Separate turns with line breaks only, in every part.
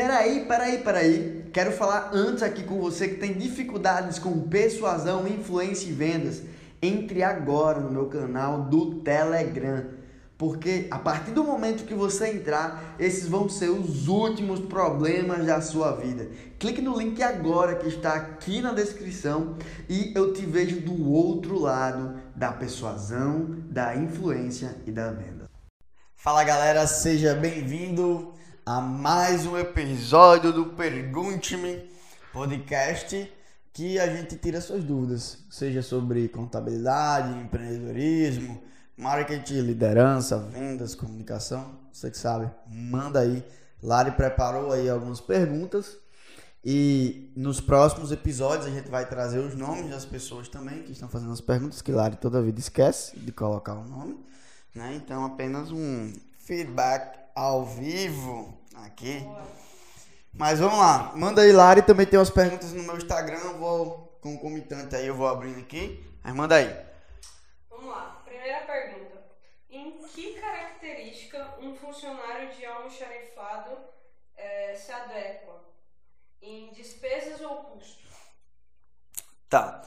Peraí, peraí, peraí. Quero falar antes aqui com você que tem dificuldades com persuasão, influência e vendas. Entre agora no meu canal do Telegram. Porque a partir do momento que você entrar, esses vão ser os últimos problemas da sua vida. Clique no link agora que está aqui na descrição e eu te vejo do outro lado da persuasão, da influência e da venda. Fala galera, seja bem-vindo a mais um episódio do Pergunte-me podcast que a gente tira suas dúvidas, seja sobre contabilidade, empreendedorismo, marketing, liderança, vendas, comunicação, você que sabe, manda aí. Lari preparou aí algumas perguntas e nos próximos episódios a gente vai trazer os nomes das pessoas também que estão fazendo as perguntas, que Lari toda vida esquece de colocar o nome, né? Então apenas um feedback ao vivo aqui. Mas vamos lá, manda aí Lari, também tem umas perguntas no meu Instagram, eu vou concomitante aí, eu vou abrindo aqui. Mas manda aí.
Vamos lá. Primeira pergunta. Em que característica um funcionário de almoxarifado eh, se adequa? Em despesas ou custos?
Tá.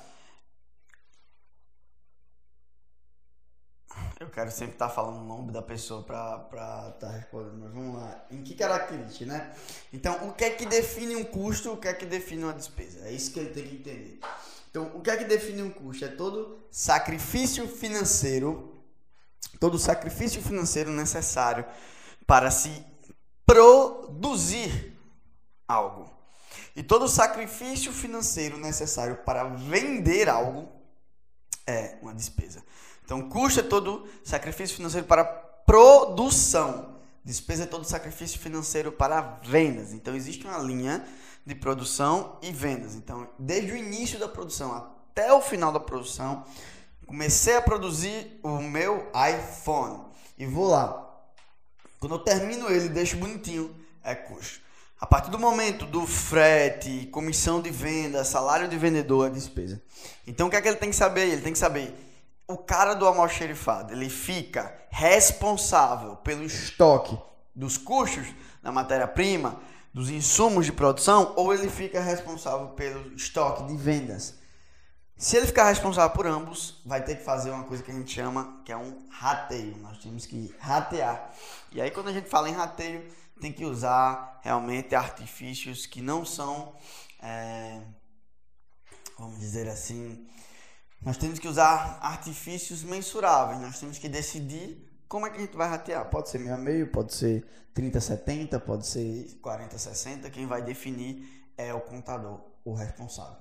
Eu quero sempre estar falando o nome da pessoa para estar tá respondendo, mas vamos lá. Em que característica, né? Então, o que é que define um custo, o que é que define uma despesa? É isso que ele tem que entender. Então, o que é que define um custo? É todo sacrifício financeiro, todo sacrifício financeiro necessário para se produzir algo. E todo sacrifício financeiro necessário para vender algo é uma despesa. Então, custo é todo sacrifício financeiro para produção. Despesa é todo sacrifício financeiro para vendas. Então, existe uma linha de produção e vendas. Então, desde o início da produção até o final da produção, comecei a produzir o meu iPhone. E vou lá. Quando eu termino ele, deixo bonitinho, é custo. A partir do momento do frete, comissão de venda, salário de vendedor, é despesa. Então, o que é que ele tem que saber? Ele tem que saber o cara do almoxerifado, ele fica responsável pelo estoque dos custos da matéria-prima, dos insumos de produção, ou ele fica responsável pelo estoque de vendas. Se ele ficar responsável por ambos, vai ter que fazer uma coisa que a gente chama que é um rateio. Nós temos que ratear. E aí quando a gente fala em rateio, tem que usar realmente artifícios que não são, é, vamos dizer assim, nós temos que usar artifícios mensuráveis. Nós temos que decidir como é que a gente vai ratear. Pode ser meio a meio, pode ser 30-70, pode ser 40-60. Quem vai definir é o contador, o responsável.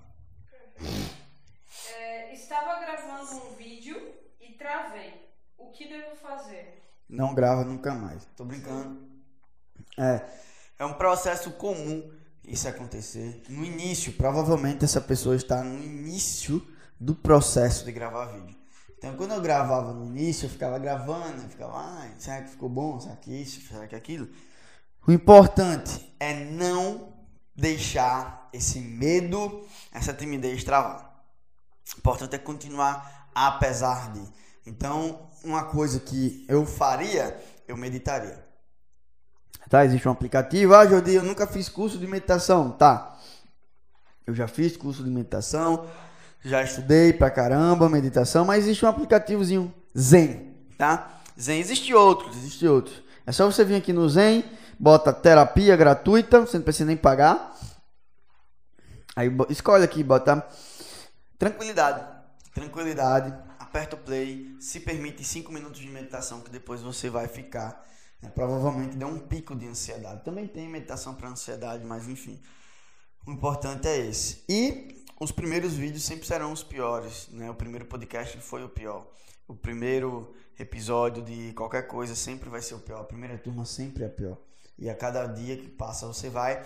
É, estava gravando um vídeo e travei. O que devo fazer?
Não grava nunca mais. Tô brincando. É, é um processo comum isso acontecer. No início, provavelmente essa pessoa está no início do processo de gravar vídeo. Então, quando eu gravava no início, eu ficava gravando, eu ficava, ah, será que ficou bom? Será que isso? Será que aquilo? O importante é não deixar esse medo, essa timidez travar. O importante é continuar apesar de. Então, uma coisa que eu faria, eu meditaria. Tá, existe um aplicativo. Ah, Jordi, eu nunca fiz curso de meditação. Tá. Eu já fiz curso de meditação já estudei pra caramba meditação, mas existe um aplicativozinho Zen, tá? Zen existe outros, existe outros. É só você vir aqui no Zen, bota terapia gratuita, você não precisa nem pagar. Aí escolhe aqui, bota tranquilidade, tranquilidade, aperta o play, se permite 5 minutos de meditação que depois você vai ficar, né, provavelmente dá um pico de ansiedade. Também tem meditação para ansiedade, mas enfim. O importante é esse. E os primeiros vídeos sempre serão os piores, né? O primeiro podcast foi o pior. O primeiro episódio de qualquer coisa sempre vai ser o pior. A primeira turma sempre é a pior. E a cada dia que passa você vai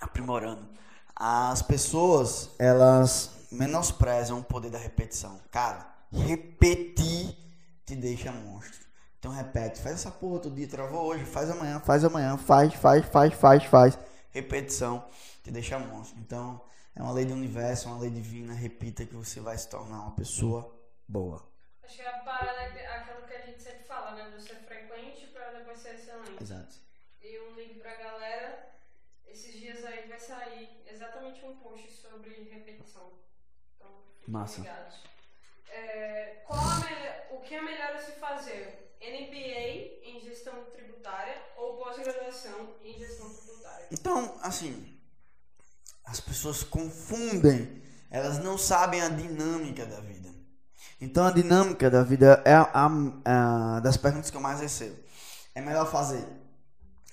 aprimorando. As pessoas, elas menosprezam o poder da repetição. Cara, repetir te deixa monstro. Então repete, faz essa porra todo dia, travou hoje, faz amanhã, faz amanhã, faz, faz, faz, faz, faz. Repetição te deixa monstro. Então, é uma lei do universo, é uma lei divina. Repita que você vai se tornar uma pessoa boa.
Acho que a parada é aquilo que a gente sempre fala, né? Do ser frequente para depois ser excelente.
Exato.
E um link pra galera esses dias aí vai sair exatamente um post sobre repetição. Então,
Massa.
É, melhor, o que é melhor a se fazer? MBA em gestão tributária ou pós-graduação em gestão tributária?
Então, assim, as pessoas confundem, elas não sabem a dinâmica da vida. Então, a dinâmica da vida é a, a, a das perguntas que eu mais recebo. É melhor fazer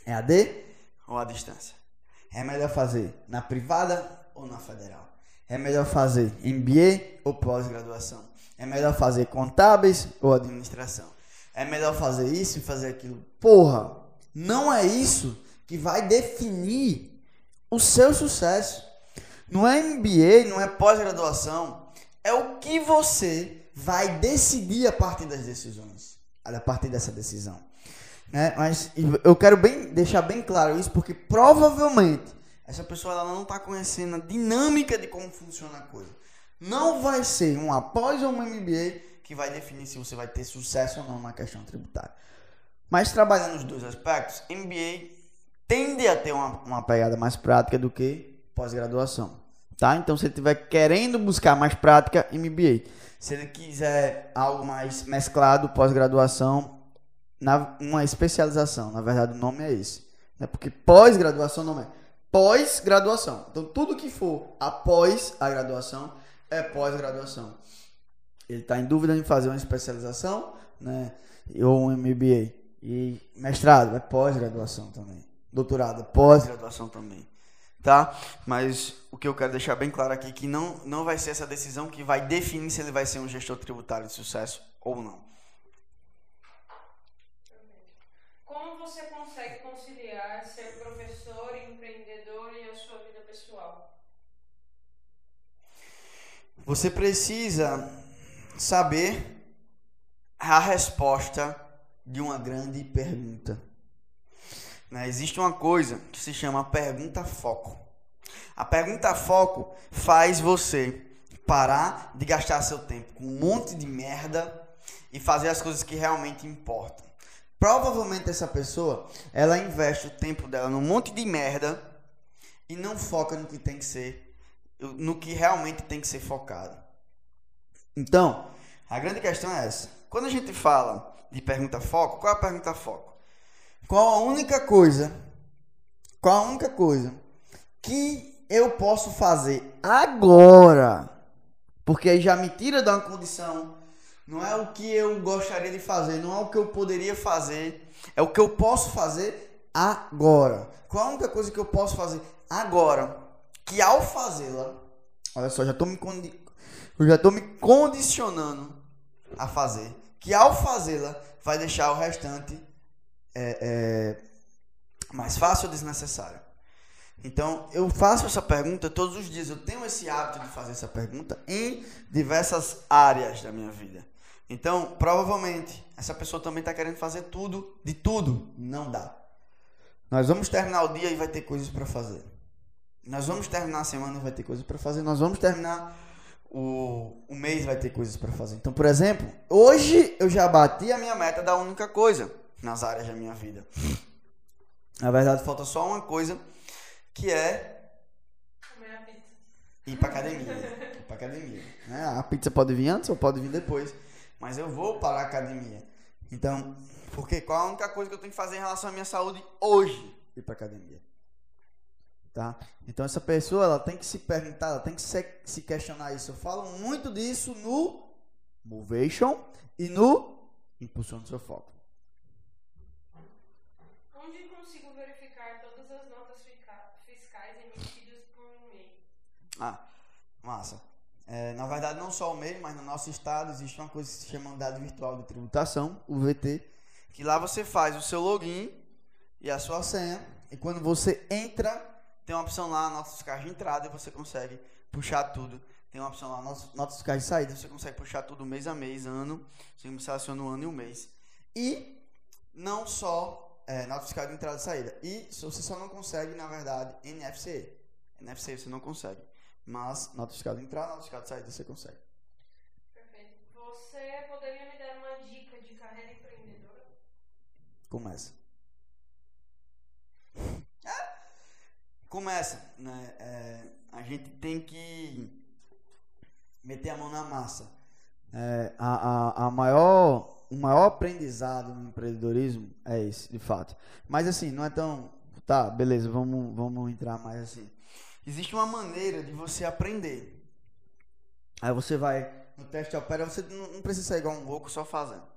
EAD ou à distância? É melhor fazer na privada ou na federal? É melhor fazer MBA ou pós-graduação? É melhor fazer contábeis ou administração? É melhor fazer isso e fazer aquilo? Porra, não é isso que vai definir o seu sucesso. Não é MBA, não é pós-graduação. É o que você vai decidir a partir das decisões. A partir dessa decisão. Né? Mas eu quero bem, deixar bem claro isso, porque provavelmente essa pessoa ela não está conhecendo a dinâmica de como funciona a coisa. Não vai ser um após ou um MBA que vai definir se você vai ter sucesso ou não na questão tributária. Mas trabalhando os dois aspectos, MBA tende a ter uma, uma pegada mais prática do que pós-graduação. Tá? Então, se ele estiver querendo buscar mais prática, MBA. Se ele quiser algo mais mesclado, pós-graduação, uma especialização. Na verdade, o nome é esse. Né? Porque pós-graduação não é pós-graduação. Então, tudo que for após a graduação é pós-graduação. Ele está em dúvida em fazer uma especialização né? ou um MBA. E mestrado é pós-graduação também. Doutorado pós-graduação também. Tá? Mas o que eu quero deixar bem claro aqui é que não, não vai ser essa decisão que vai definir se ele vai ser um gestor tributário de sucesso ou não.
Como você consegue conciliar ser professor, empreendedor e a sua vida pessoal?
Você precisa saber a resposta de uma grande pergunta. Né? Existe uma coisa que se chama pergunta foco. A pergunta foco faz você parar de gastar seu tempo com um monte de merda e fazer as coisas que realmente importam. Provavelmente essa pessoa, ela investe o tempo dela num monte de merda e não foca no que tem que ser, no que realmente tem que ser focado. Então, a grande questão é essa. Quando a gente fala de pergunta foco, qual é a pergunta foco? Qual a única coisa, qual a única coisa que eu posso fazer agora? Porque aí já me tira uma condição. Não é o que eu gostaria de fazer, não é o que eu poderia fazer, é o que eu posso fazer agora. Qual a única coisa que eu posso fazer agora? Que ao fazê-la, olha só, já estou me eu já estou me condicionando a fazer. Que ao fazê-la vai deixar o restante é, é, mais fácil ou desnecessário? Então, eu faço essa pergunta todos os dias. Eu tenho esse hábito de fazer essa pergunta em diversas áreas da minha vida. Então, provavelmente, essa pessoa também está querendo fazer tudo, de tudo. Não dá. Nós vamos terminar o dia e vai ter coisas para fazer. Nós vamos terminar a semana e vai ter coisas para fazer. Nós vamos terminar o, o mês e vai ter coisas para fazer. Então, por exemplo, hoje eu já bati a minha meta da única coisa nas áreas da minha vida. Na verdade, falta só uma coisa, que é ir para academia. ir para academia. Né? A pizza pode vir antes ou pode vir depois, mas eu vou para a academia. Então, porque qual a única coisa que eu tenho que fazer em relação à minha saúde hoje? Ir para academia. Tá? Então essa pessoa ela tem que se perguntar, ela tem que se, se questionar isso. Eu falo muito disso no Movation e no Impulsionando Seu Foco. Ah, massa. É, na verdade, não só o MEI, mas no nosso estado existe uma coisa que se chama Unidade Virtual de Tributação, o VT, que lá você faz o seu login e a sua senha, e quando você entra, tem uma opção lá, notas fiscais de entrada, e você consegue puxar tudo. Tem uma opção lá, notas fiscais de saída, você consegue puxar tudo mês a mês, ano, você seleciona o ano e o mês. E não só é, nota fiscal de entrada e saída. E você só não consegue, na verdade, NFC. NFC você não consegue. Mas de entrada, nota fiscal de saída você consegue.
Perfeito. Você poderia me dar uma dica de carreira empreendedora?
Começa. começa, né? É, a gente tem que meter a mão na massa. É, a, a, a maior, o maior aprendizado no empreendedorismo é esse, de fato. Mas assim, não é tão. Tá, beleza, vamos, vamos entrar mais assim. Existe uma maneira de você aprender. Aí você vai no teste opera, você não, precisa ser igual um louco só fazendo.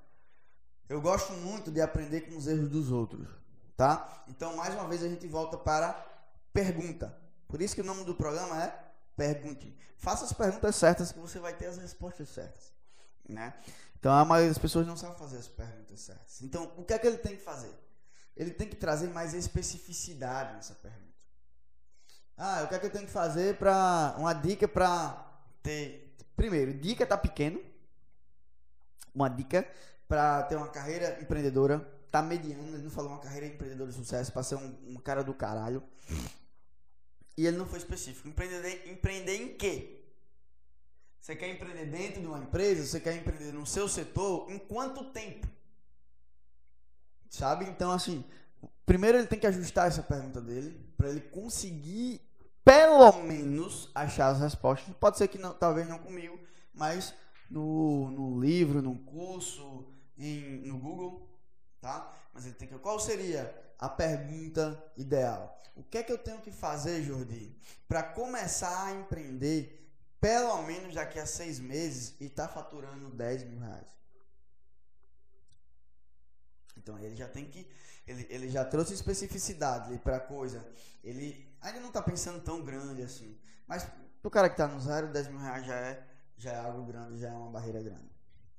Eu gosto muito de aprender com os erros dos outros, tá? Então, mais uma vez, a gente volta para pergunta. Por isso que o nome do programa é Pergunte. Faça as perguntas certas que você vai ter as respostas certas, né? Então, a maioria das pessoas não sabe fazer as perguntas certas. Então, o que é que ele tem que fazer? Ele tem que trazer mais especificidade nessa pergunta. Ah, o que é que eu tenho que fazer para uma dica para ter primeiro, dica tá pequeno. Uma dica para ter uma carreira empreendedora, tá mediano, ele não falou uma carreira empreendedora de sucesso para ser um, um, cara do caralho. E ele não foi específico. Empreender, empreender em quê? Você quer empreender dentro de uma empresa? Você quer empreender no seu setor? Em quanto tempo? Sabe? Então, assim, primeiro ele tem que ajustar essa pergunta dele para ele conseguir pelo menos achar as respostas. Pode ser que não, talvez não comigo, mas no, no livro, no curso, em, no Google, tá? Mas ele tem que. Qual seria a pergunta ideal? O que é que eu tenho que fazer, Jordi, para começar a empreender pelo menos daqui a seis meses e tá faturando 10 mil reais? Então ele já tem que. Ele, ele já trouxe especificidade para a coisa. Ele ainda não está pensando tão grande assim. Mas para o cara que está no zero, 10 mil reais já é, já é algo grande, já é uma barreira grande.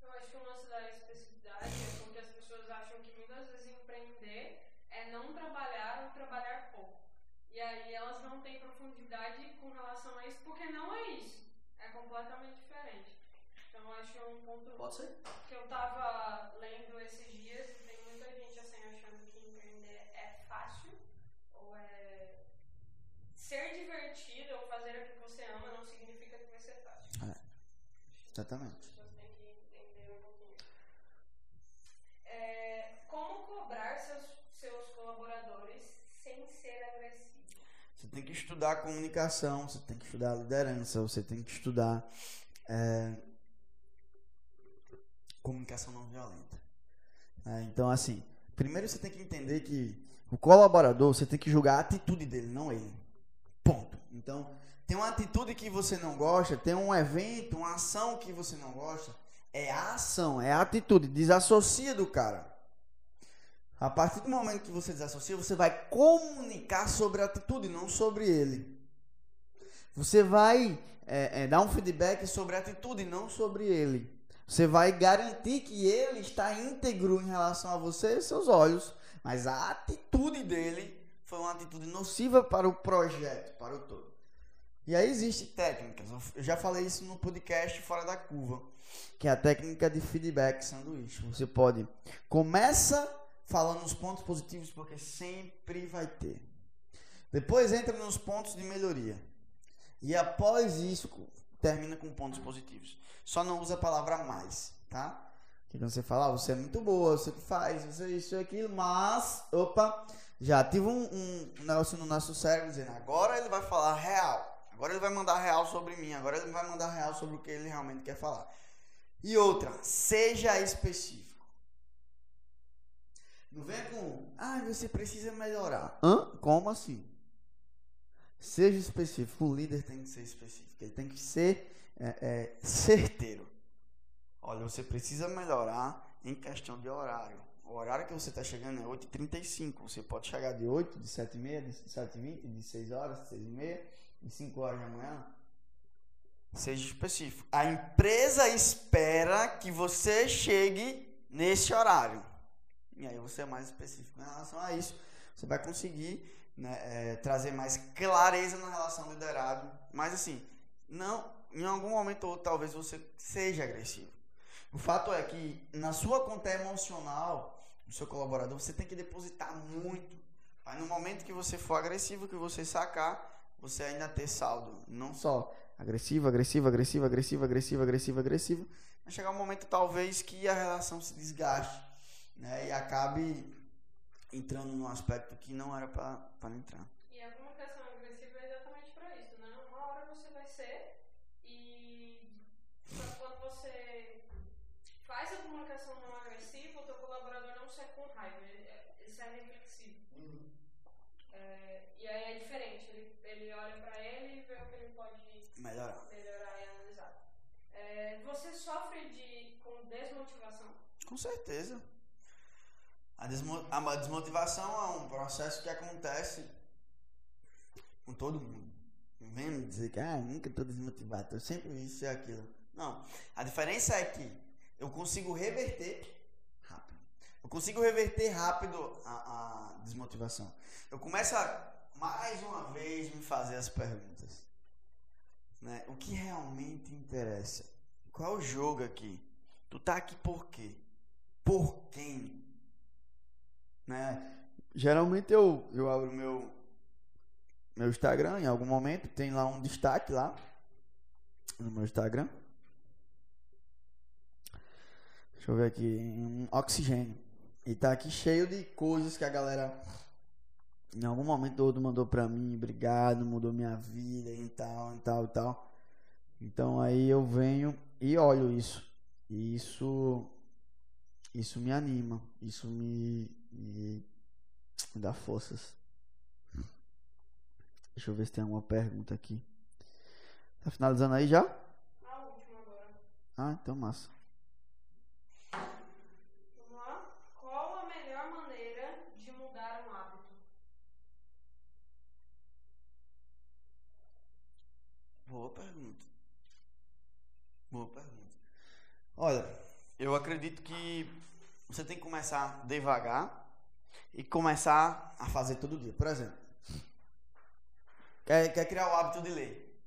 Eu acho que o lance da especificidade é porque as pessoas acham que muitas vezes empreender é não trabalhar ou trabalhar pouco. E aí elas não têm profundidade com relação a isso, porque não é isso. É completamente diferente. Então eu acho um ponto
Pode ser.
que eu estava lendo esses dias e tem muita gente assim achando que empreender é fácil ou é ser divertido ou fazer aquilo que você ama não significa que vai ser fácil.
É. Exatamente.
As pessoas têm que entender um pouquinho. É, como cobrar seus, seus colaboradores sem ser agressivo?
Você tem que estudar comunicação, você tem que estudar liderança, você tem que estudar é, comunicação não violenta. É, então, assim, primeiro você tem que entender que o colaborador, você tem que julgar a atitude dele, não ele. Ponto. Então, tem uma atitude que você não gosta, tem um evento, uma ação que você não gosta, é a ação, é a atitude. Desassocia do cara. A partir do momento que você desassocia, você vai comunicar sobre a atitude, não sobre ele. Você vai é, é, dar um feedback sobre a atitude, não sobre ele. Você vai garantir que ele está íntegro em relação a você e seus olhos. Mas a atitude dele foi uma atitude nociva para o projeto, para o todo. E aí existem técnicas. Eu já falei isso no podcast Fora da Curva, que é a técnica de feedback sanduíche. Você pode começa falando os pontos positivos porque sempre vai ter. Depois entra nos pontos de melhoria. E após isso termina com pontos positivos. Só não usa a palavra mais, tá? Que você fala, ah, você é muito boa, você que faz, você isso e aquilo, mas, opa, já tive um, um negócio no nosso cérebro dizendo, agora ele vai falar real. Agora ele vai mandar real sobre mim, agora ele vai mandar real sobre o que ele realmente quer falar. E outra, seja específico. Não vem com, ah, você precisa melhorar. Hã? Como assim? Seja específico. O líder tem que ser específico. Ele tem que ser é, é, certeiro. Olha, você precisa melhorar em questão de horário. O horário que você está chegando é 8h35. Você pode chegar de 8, de 7h30, de 7h20, de 6 horas, de 6h30, de 5 horas da manhã. Seja específico. A empresa espera que você chegue nesse horário. E aí você é mais específico em relação a isso. Você vai conseguir né, é, trazer mais clareza na relação liderado. Mas assim, não, em algum momento ou talvez você seja agressivo. O fato é que na sua conta emocional do seu colaborador, você tem que depositar muito. Aí no momento que você for agressivo, que você sacar, você ainda ter saldo. Não só agressivo, agressivo, agressivo, agressivo, agressivo, agressivo, agressivo. Vai chegar um momento talvez que a relação se desgaste né, e acabe entrando num aspecto que não era para entrar.
E a comunicação agressiva é exatamente para isso, né? Uma hora você vai ser e quando você faz a comunicação não agressiva, o teu colaborador não serve com raiva, ele serve reflexivo. Uhum. É, e aí é diferente, ele, ele olha para ele e vê o que ele pode melhorar, melhorar e analisar. É, você sofre de, com desmotivação?
Com certeza. A, desmo, a desmotivação é um processo que acontece com todo mundo. Vendo dizer que ah, nunca estou desmotivado, estou sempre isso e aquilo. Não. A diferença é que eu consigo reverter rápido. Eu consigo reverter rápido a, a desmotivação. Eu começo a, mais uma vez, me fazer as perguntas. Né? O que realmente interessa? Qual é o jogo aqui? Tu tá aqui por quê? Por quem? Né? Geralmente eu, eu abro meu meu Instagram em algum momento, tem lá um destaque lá no meu Instagram. Deixa eu ver aqui, um oxigênio. E tá aqui cheio de coisas que a galera em algum momento todo mandou pra mim, obrigado, mudou minha vida e tal, e tal, e tal. Então aí eu venho e olho isso. E isso isso me anima, isso me, me, me dá forças. Deixa eu ver se tem alguma pergunta aqui. Tá finalizando aí já?
A última agora.
Ah, então massa.
Vamos lá. Qual a melhor maneira de mudar um hábito?
Boa pergunta. Boa pergunta. Olha, eu acredito que você tem que começar devagar e começar a fazer todo dia. Por exemplo, quer, quer criar o hábito de ler.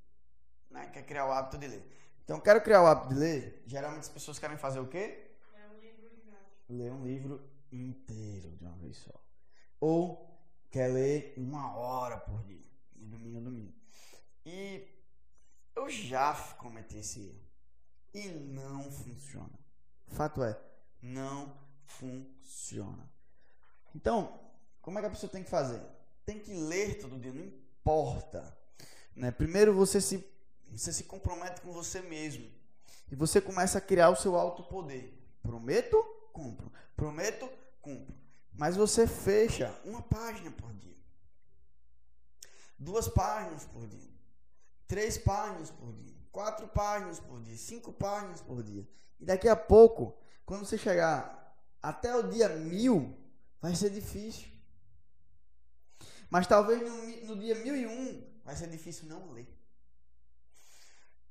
Né? Quer criar o hábito de ler. Então, quero criar o hábito de ler. Geralmente as pessoas querem fazer o quê?
Ler um livro
Ler um livro inteiro de uma vez só. Ou quer ler uma hora por dia, de domingo a domingo. E eu já cometi esse erro. E não funciona. Fato é, não funciona. Então, como é que a pessoa tem que fazer? Tem que ler todo dia, não importa. Né? Primeiro você se, você se compromete com você mesmo. E você começa a criar o seu alto poder. Prometo, cumpro. Prometo, cumpro. Mas você fecha uma página por dia. Duas páginas por dia. Três páginas por dia. Quatro páginas por dia. Cinco páginas por dia. E daqui a pouco, quando você chegar até o dia mil, vai ser difícil. Mas talvez no, no dia mil e um vai ser difícil não ler.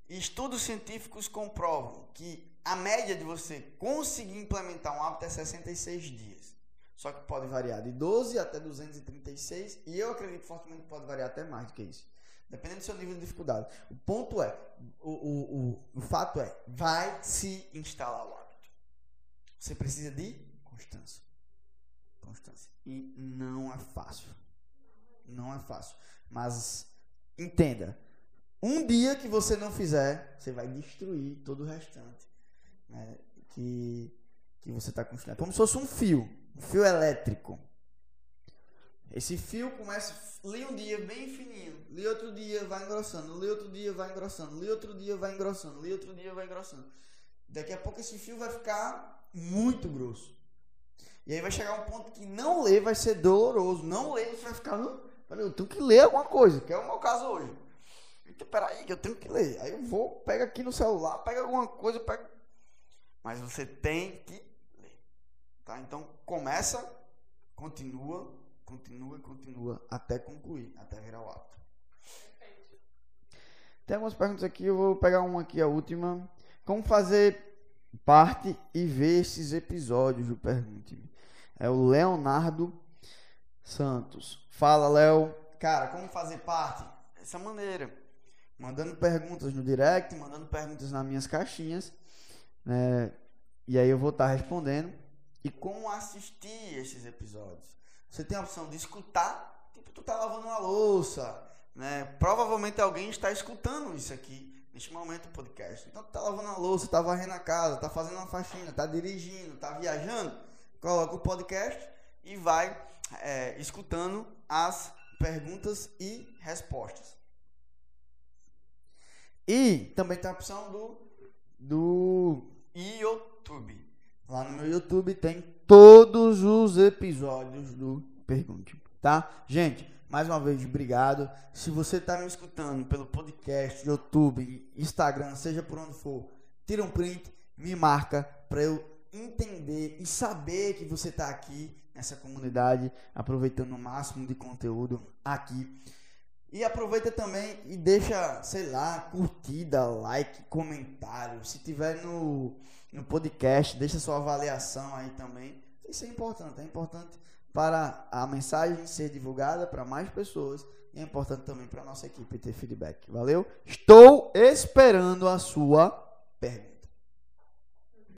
Estudos científicos comprovam que a média de você conseguir implementar um hábito é 66 dias. Só que pode variar de 12 até 236 e eu acredito fortemente que pode variar até mais do que isso. Dependendo do seu nível de dificuldade. O ponto é, o, o, o, o fato é, vai se instalar o hábito. Você precisa de constância. Constância. E não é fácil. Não é fácil. Mas entenda, um dia que você não fizer, você vai destruir todo o restante. Né? Que, que você está construindo. É como se fosse um fio. Um fio elétrico. Esse fio começa, li um dia bem fininho, li outro dia vai engrossando, li outro dia vai engrossando, li outro dia vai engrossando, li outro dia vai engrossando. Daqui a pouco esse fio vai ficar muito grosso. E aí vai chegar um ponto que não ler vai ser doloroso. Não ler, você vai ficar. eu tenho que ler alguma coisa, que é o meu caso hoje. Então, peraí, que eu tenho que ler. Aí eu vou, pega aqui no celular, pega alguma coisa, pega. Mas você tem que ler. Tá? Então começa, continua, continua, continua, até concluir, até virar o hábito. Tem algumas perguntas aqui, eu vou pegar uma aqui, a última. Como fazer parte e ver esses episódios do Pergunte-me. É o Leonardo Santos. Fala, Léo. Cara, como fazer parte? Dessa maneira. Mandando perguntas no direct, mandando perguntas nas minhas caixinhas. Né? E aí eu vou estar respondendo. E como assistir esses episódios? Você tem a opção de escutar, tipo, tu tá lavando uma louça, né? Provavelmente alguém está escutando isso aqui neste momento o podcast. Então tá lavando a louça, tá varrendo a casa, tá fazendo uma faxina, tá dirigindo, tá viajando, coloca o podcast e vai é, escutando as perguntas e respostas. E também tem a opção do, do YouTube. Lá no meu YouTube tem todos os episódios do Pergunte, tá? Gente, mais uma vez, obrigado. Se você está me escutando pelo podcast, YouTube, Instagram, seja por onde for, tira um print, me marca para eu entender e saber que você está aqui nessa comunidade, aproveitando o máximo de conteúdo aqui. E aproveita também e deixa, sei lá, curtida, like, comentário. Se tiver no, no podcast, deixa sua avaliação aí também. Isso é importante, é importante para a mensagem ser divulgada para mais pessoas e é importante também para a nossa equipe ter feedback. Valeu? Estou esperando a sua pergunta.